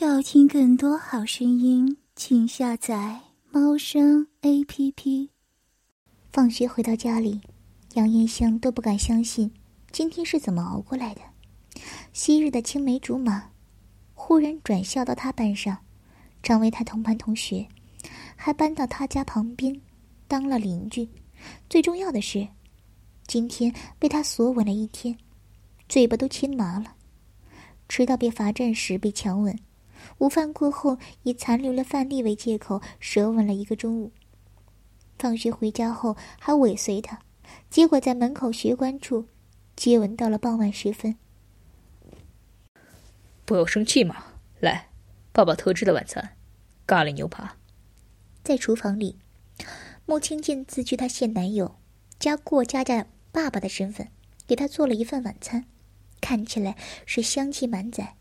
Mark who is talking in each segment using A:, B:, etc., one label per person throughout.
A: 要听更多好声音，请下载猫声 A P P。
B: 放学回到家里，杨艳香都不敢相信今天是怎么熬过来的。昔日的青梅竹马，忽然转校到他班上，成为他同班同学，还搬到他家旁边，当了邻居。最重要的是，今天被他锁吻了一天，嘴巴都亲麻了。直到被罚站时被强吻。午饭过后，以残留了饭粒为借口，舌吻了一个中午。放学回家后，还尾随他，结果在门口学官处接吻到了傍晚时分。
C: 不要生气嘛！来，爸爸特制的晚餐，咖喱牛扒。
B: 在厨房里，穆青见自居他现男友，加过家家爸爸的身份，给他做了一份晚餐，看起来是香气满载。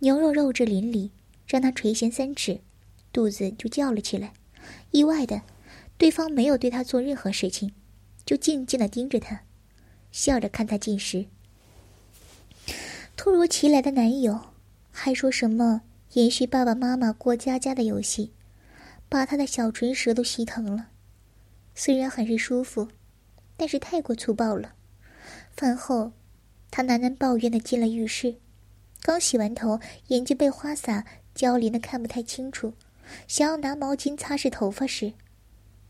B: 牛肉肉质淋漓，让他垂涎三尺，肚子就叫了起来。意外的，对方没有对他做任何事情，就静静的盯着他，笑着看他进食。突如其来的男友还说什么延续爸爸妈妈过家家的游戏，把他的小唇舌都吸疼了。虽然很是舒服，但是太过粗暴了。饭后，他喃喃抱怨的进了浴室。刚洗完头，眼睛被花洒浇淋的看不太清楚，想要拿毛巾擦拭头发时，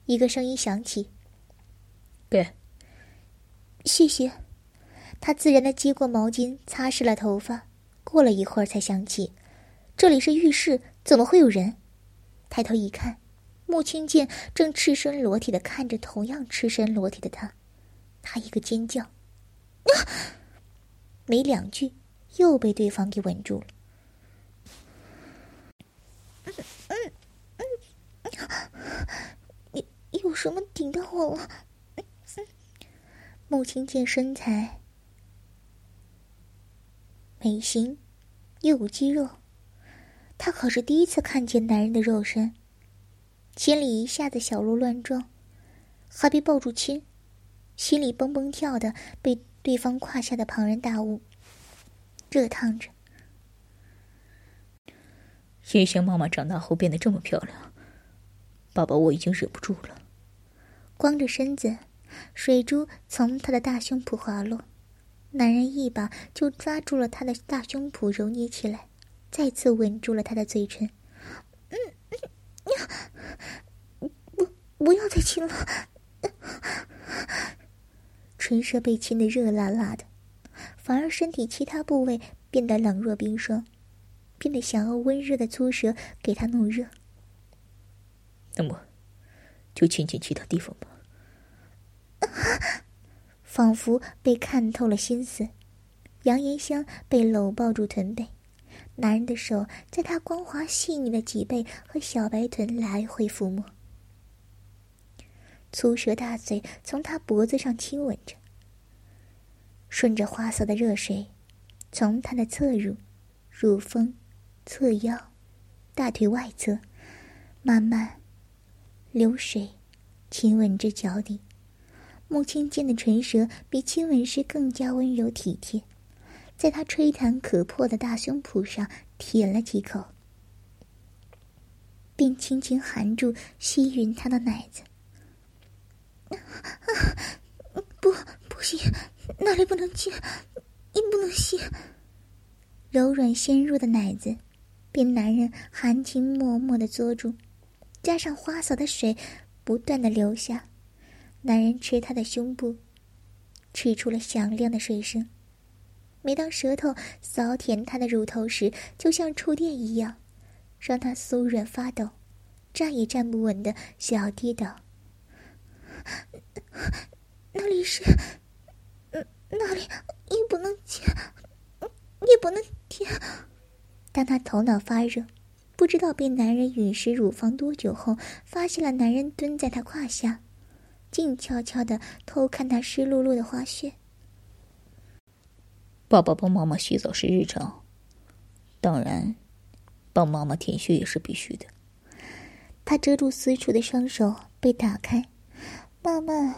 B: 一个声音响起：“
C: 给。”
B: 谢谢。他自然的接过毛巾，擦拭了头发。过了一会儿，才想起这里是浴室，怎么会有人？抬头一看，穆青剑正赤身裸体的看着同样赤身裸体的他，他一个尖叫，啊！没两句。又被对方给稳住了。嗯嗯嗯，有有什么顶到我了？穆青见身材美型，又有肌肉，他可是第一次看见男人的肉身，心里一下子小鹿乱撞，还被抱住亲，心里蹦蹦跳的，被对方胯下的庞然大物。热烫着。
C: 叶香妈妈长大后变得这么漂亮，爸爸我已经忍不住了。
B: 光着身子，水珠从他的大胸脯滑落，男人一把就抓住了他的大胸脯，揉捏起来，再次吻住了他的嘴唇。嗯嗯，不，不要再亲了。唇舌被亲的热辣辣的。反而身体其他部位变得冷若冰霜，变得想要温热的粗舌给他弄热。
C: 那么，就亲亲其他地方吧。
B: 仿佛被看透了心思，杨延香被搂抱住臀背，男人的手在她光滑细腻的脊背和小白臀来回抚摸，粗舌大嘴从她脖子上亲吻着。顺着花色的热水，从他的侧乳、乳峰、侧腰、大腿外侧，慢慢流水，亲吻着脚底。穆青剑的唇舌比亲吻时更加温柔体贴，在他吹弹可破的大胸脯上舔了几口，并轻轻含住吸吮他的奶子。啊 啊不，不行。那里不能亲，你不能吸。柔软纤弱的奶子，被男人含情脉脉的捉住，加上花洒的水不断的流下，男人吃她的胸部，吃出了响亮的水声。每当舌头扫舔她的乳头时，就像触电一样，让她酥软发抖，站也站不稳的想要跌倒。那里是。那里也不能亲，也不能舔。当他头脑发热，不知道被男人吮食乳房多久后，发现了男人蹲在他胯下，静悄悄的偷看他湿漉漉的花穴。
C: 爸爸帮妈妈洗澡是日常，当然，帮妈妈舔穴也是必须的。
B: 他遮住私处的双手被打开，慢慢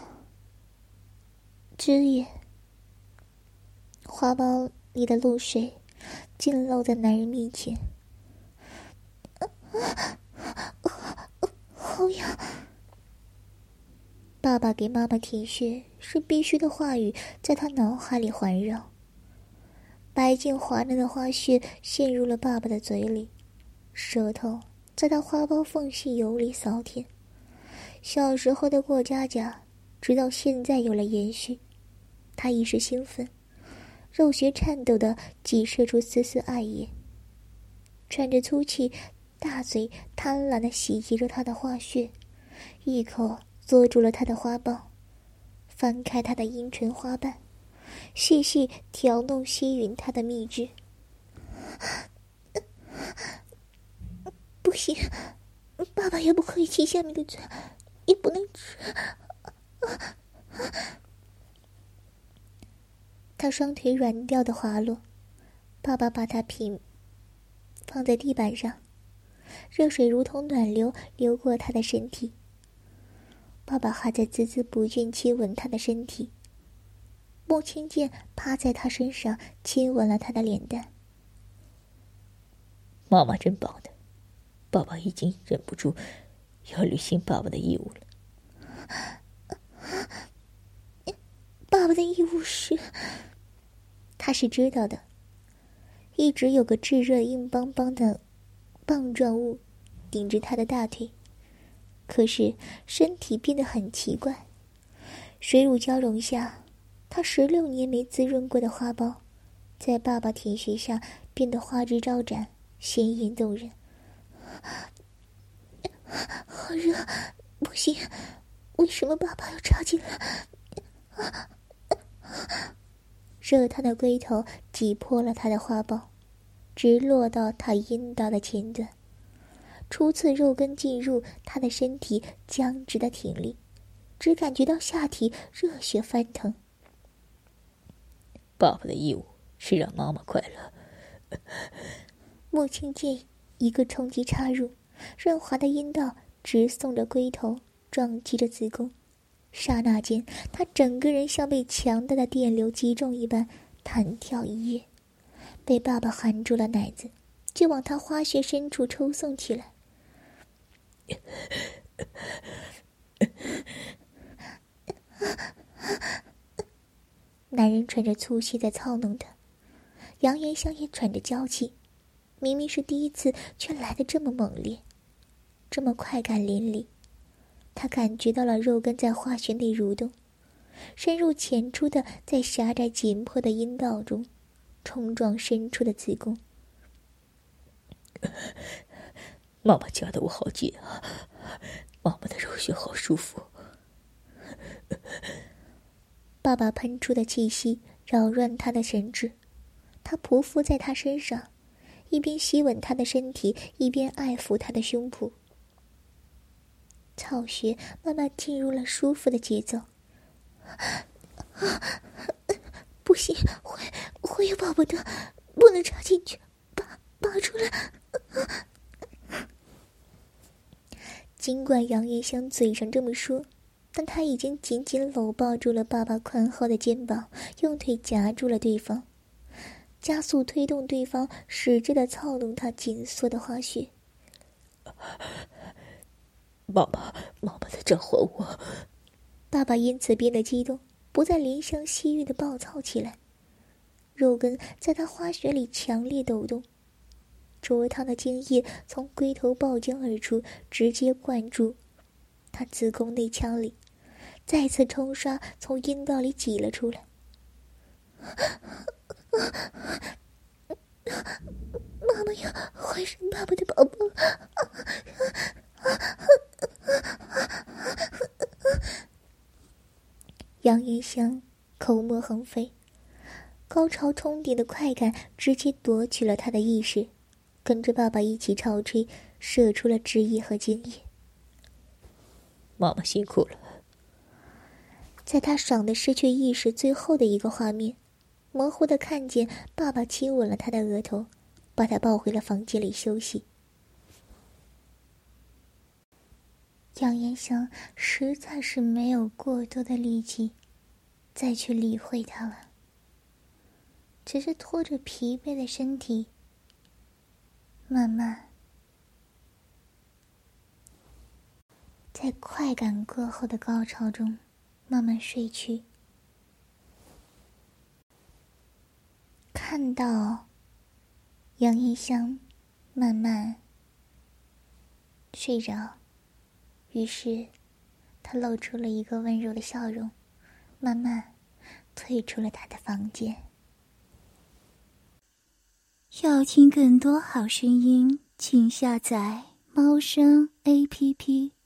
B: 只眼。花苞里的露水尽露在男人面前，好痒！爸爸给妈妈舔血是必须的话语，在他脑海里环绕。白净滑嫩的花絮陷入了爸爸的嘴里，舌头在他花苞缝隙游离扫舔。小时候的过家家，直到现在有了延续。他一时兴奋。肉穴颤抖的挤射出丝丝爱液，喘着粗气，大嘴贪婪的袭击着他的花穴，一口捉住了他的花苞，翻开他的阴唇花瓣。细细调弄吸吮他的蜜汁，不行，爸爸也不可以亲下面的嘴，也不能吃。他双腿软掉的滑落，爸爸把他平放在地板上，热水如同暖流流过他的身体。爸爸还在孜孜不倦亲吻他的身体。穆青剑趴在他身上，亲吻了他的脸蛋。
C: 妈妈真棒的，爸爸已经忍不住要履行爸爸的义务了。
B: 爸爸的义务是，他是知道的。一直有个炙热硬邦邦的棒状物顶着他的大腿，可是身体变得很奇怪，水乳交融下。他十六年没滋润过的花苞，在爸爸舔舐下变得花枝招展、鲜艳动人。好热，不行！为什么爸爸要插进来？热烫的龟头挤破了他的花苞，直落到他阴道的前端。初次肉根进入他的身体，僵直的挺立，只感觉到下体热血翻腾。
C: 爸爸的义务是让妈妈快乐。
B: 穆青剑一个冲击插入，润滑的阴道直送着龟头，撞击着子宫。刹那间，他整个人像被强大的电流击中一般，弹跳一跃，被爸爸含住了奶子，就往他花穴深处抽送起来。男人喘着粗气在操弄他，杨延香也喘着娇气。明明是第一次，却来的这么猛烈，这么快感淋漓。他感觉到了肉根在化穴内蠕动，深入浅出的在狭窄紧迫的阴道中冲撞深处的子宫。
C: 妈妈夹的我好紧啊，妈妈的肉穴好舒服。
B: 爸爸喷出的气息扰乱他的神智，他匍匐在他身上，一边吸吻他的身体，一边爱抚他的胸脯。草穴慢慢进入了舒服的节奏。不行，会会有宝宝的，不能插进去，拔拔出来。尽管杨延香嘴上这么说。但他已经紧紧搂抱住了爸爸宽厚的肩膀，用腿夹住了对方，加速推动对方，使劲的操弄他紧缩的花穴。
C: 妈妈，妈妈在召唤我。
B: 爸爸因此变得激动，不再怜香惜玉的暴躁起来。肉根在他花穴里强烈抖动，灼烫的精液从龟头爆浆而出，直接灌注。他子宫内腔里，再次冲刷，从阴道里挤了出来。妈妈要怀上爸爸的宝宝。杨云香口沫横飞，高潮冲顶的快感直接夺取了他的意识，跟着爸爸一起潮吹，射出了汁液和精液。
C: 妈妈辛苦了。
B: 在他爽的失去意识最后的一个画面，模糊的看见爸爸亲吻了他的额头，把他抱回了房间里休息。杨延香实在是没有过多的力气再去理会他了，只是拖着疲惫的身体，慢慢。在快感过后的高潮中慢慢睡去。看到杨一香慢慢睡着，于是他露出了一个温柔的笑容，慢慢退出了他的房间。
A: 要听更多好声音，请下载猫声 A P P。